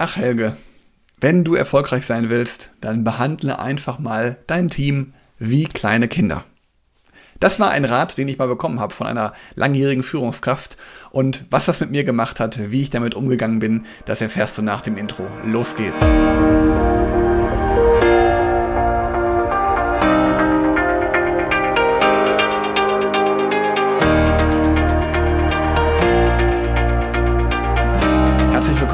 Ach Helge, wenn du erfolgreich sein willst, dann behandle einfach mal dein Team wie kleine Kinder. Das war ein Rat, den ich mal bekommen habe von einer langjährigen Führungskraft. Und was das mit mir gemacht hat, wie ich damit umgegangen bin, das erfährst du nach dem Intro. Los geht's.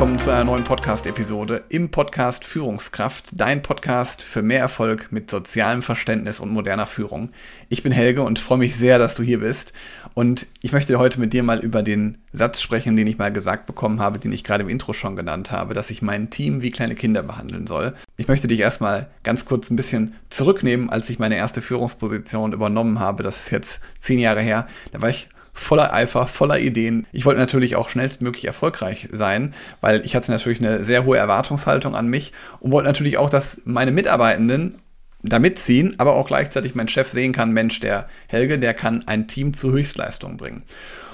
Willkommen zu einer neuen Podcast-Episode im Podcast Führungskraft, dein Podcast für mehr Erfolg mit sozialem Verständnis und moderner Führung. Ich bin Helge und freue mich sehr, dass du hier bist. Und ich möchte heute mit dir mal über den Satz sprechen, den ich mal gesagt bekommen habe, den ich gerade im Intro schon genannt habe, dass ich mein Team wie kleine Kinder behandeln soll. Ich möchte dich erstmal ganz kurz ein bisschen zurücknehmen, als ich meine erste Führungsposition übernommen habe. Das ist jetzt zehn Jahre her. Da war ich voller Eifer, voller Ideen. Ich wollte natürlich auch schnellstmöglich erfolgreich sein, weil ich hatte natürlich eine sehr hohe Erwartungshaltung an mich und wollte natürlich auch, dass meine Mitarbeitenden da mitziehen, aber auch gleichzeitig mein Chef sehen kann, Mensch, der Helge, der kann ein Team zur Höchstleistung bringen.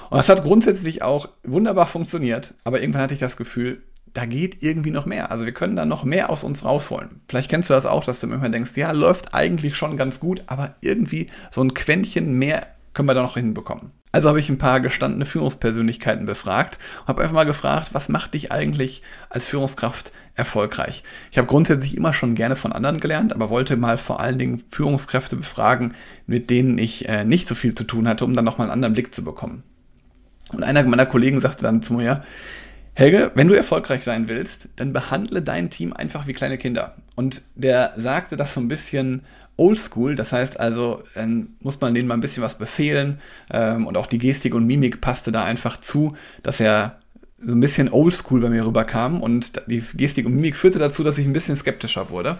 Und das hat grundsätzlich auch wunderbar funktioniert, aber irgendwann hatte ich das Gefühl, da geht irgendwie noch mehr. Also wir können da noch mehr aus uns rausholen. Vielleicht kennst du das auch, dass du immer denkst, ja, läuft eigentlich schon ganz gut, aber irgendwie so ein Quäntchen mehr können wir da noch hinbekommen. Also habe ich ein paar gestandene Führungspersönlichkeiten befragt und habe einfach mal gefragt, was macht dich eigentlich als Führungskraft erfolgreich? Ich habe grundsätzlich immer schon gerne von anderen gelernt, aber wollte mal vor allen Dingen Führungskräfte befragen, mit denen ich äh, nicht so viel zu tun hatte, um dann nochmal einen anderen Blick zu bekommen. Und einer meiner Kollegen sagte dann zu mir, Helge, wenn du erfolgreich sein willst, dann behandle dein Team einfach wie kleine Kinder. Und der sagte das so ein bisschen oldschool. Das heißt also, dann muss man denen mal ein bisschen was befehlen. Ähm, und auch die Gestik und Mimik passte da einfach zu, dass er so ein bisschen oldschool bei mir rüberkam. Und die Gestik und Mimik führte dazu, dass ich ein bisschen skeptischer wurde.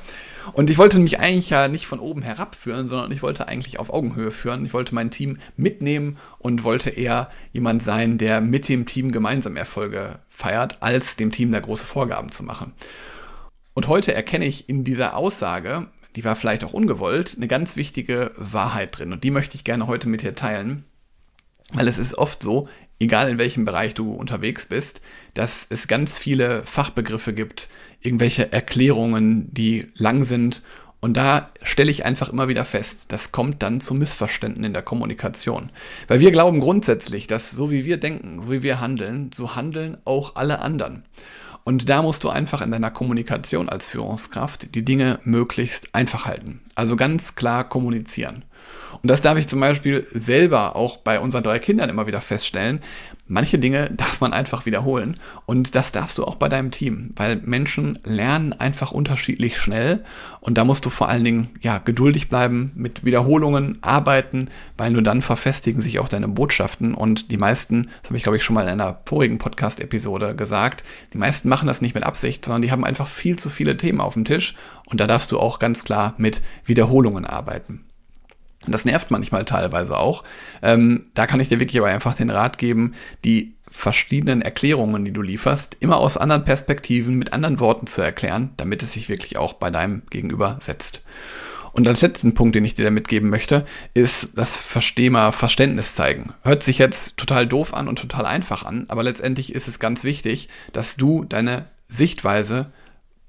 Und ich wollte mich eigentlich ja nicht von oben herab führen, sondern ich wollte eigentlich auf Augenhöhe führen. Ich wollte mein Team mitnehmen und wollte eher jemand sein, der mit dem Team gemeinsam Erfolge feiert, als dem Team da große Vorgaben zu machen. Und heute erkenne ich in dieser Aussage, die war vielleicht auch ungewollt, eine ganz wichtige Wahrheit drin. Und die möchte ich gerne heute mit dir teilen. Weil es ist oft so, egal in welchem Bereich du unterwegs bist, dass es ganz viele Fachbegriffe gibt, irgendwelche Erklärungen, die lang sind. Und da stelle ich einfach immer wieder fest, das kommt dann zu Missverständnissen in der Kommunikation. Weil wir glauben grundsätzlich, dass so wie wir denken, so wie wir handeln, so handeln auch alle anderen. Und da musst du einfach in deiner Kommunikation als Führungskraft die Dinge möglichst einfach halten. Also ganz klar kommunizieren. Und das darf ich zum Beispiel selber auch bei unseren drei Kindern immer wieder feststellen. Manche Dinge darf man einfach wiederholen und das darfst du auch bei deinem Team, weil Menschen lernen einfach unterschiedlich schnell und da musst du vor allen Dingen ja geduldig bleiben, mit Wiederholungen arbeiten, weil nur dann verfestigen sich auch deine Botschaften und die meisten, das habe ich glaube ich schon mal in einer vorigen Podcast Episode gesagt, die meisten machen das nicht mit Absicht, sondern die haben einfach viel zu viele Themen auf dem Tisch und da darfst du auch ganz klar mit Wiederholungen arbeiten. Das nervt manchmal teilweise auch. Ähm, da kann ich dir wirklich aber einfach den Rat geben, die verschiedenen Erklärungen, die du lieferst, immer aus anderen Perspektiven mit anderen Worten zu erklären, damit es sich wirklich auch bei deinem Gegenüber setzt. Und als letzten Punkt, den ich dir da mitgeben möchte, ist das Thema Verständnis zeigen. Hört sich jetzt total doof an und total einfach an, aber letztendlich ist es ganz wichtig, dass du deine Sichtweise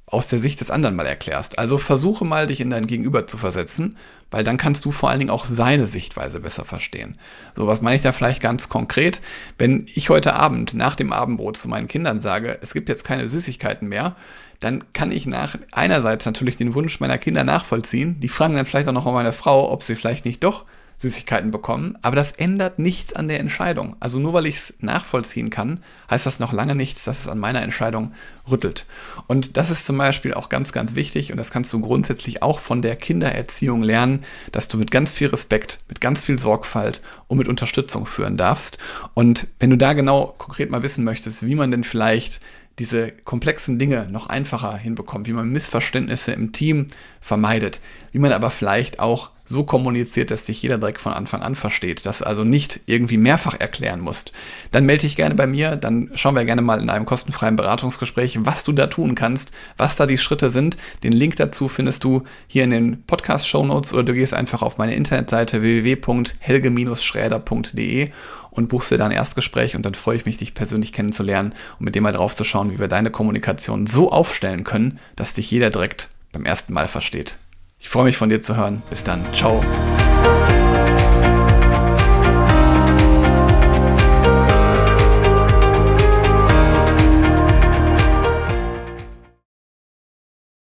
aus der Sicht des anderen mal erklärst. Also versuche mal, dich in dein Gegenüber zu versetzen, weil dann kannst du vor allen Dingen auch seine Sichtweise besser verstehen. So, was meine ich da vielleicht ganz konkret? Wenn ich heute Abend nach dem Abendbrot zu meinen Kindern sage, es gibt jetzt keine Süßigkeiten mehr, dann kann ich nach einerseits natürlich den Wunsch meiner Kinder nachvollziehen. Die fragen dann vielleicht auch noch mal meine Frau, ob sie vielleicht nicht doch Süßigkeiten bekommen, aber das ändert nichts an der Entscheidung. Also nur weil ich es nachvollziehen kann, heißt das noch lange nichts, dass es an meiner Entscheidung rüttelt. Und das ist zum Beispiel auch ganz, ganz wichtig und das kannst du grundsätzlich auch von der Kindererziehung lernen, dass du mit ganz viel Respekt, mit ganz viel Sorgfalt und mit Unterstützung führen darfst. Und wenn du da genau konkret mal wissen möchtest, wie man denn vielleicht diese komplexen Dinge noch einfacher hinbekommt, wie man Missverständnisse im Team vermeidet, wie man aber vielleicht auch so kommuniziert, dass dich jeder direkt von Anfang an versteht, dass du also nicht irgendwie mehrfach erklären musst, dann melde dich gerne bei mir, dann schauen wir gerne mal in einem kostenfreien Beratungsgespräch, was du da tun kannst, was da die Schritte sind. Den Link dazu findest du hier in den Podcast-Show Notes oder du gehst einfach auf meine Internetseite www.helge-schräder.de und buchst dir dein Erstgespräch und dann freue ich mich, dich persönlich kennenzulernen und mit dem mal drauf zu schauen, wie wir deine Kommunikation so aufstellen können, dass dich jeder direkt beim ersten Mal versteht. Ich freue mich von dir zu hören. Bis dann. Ciao.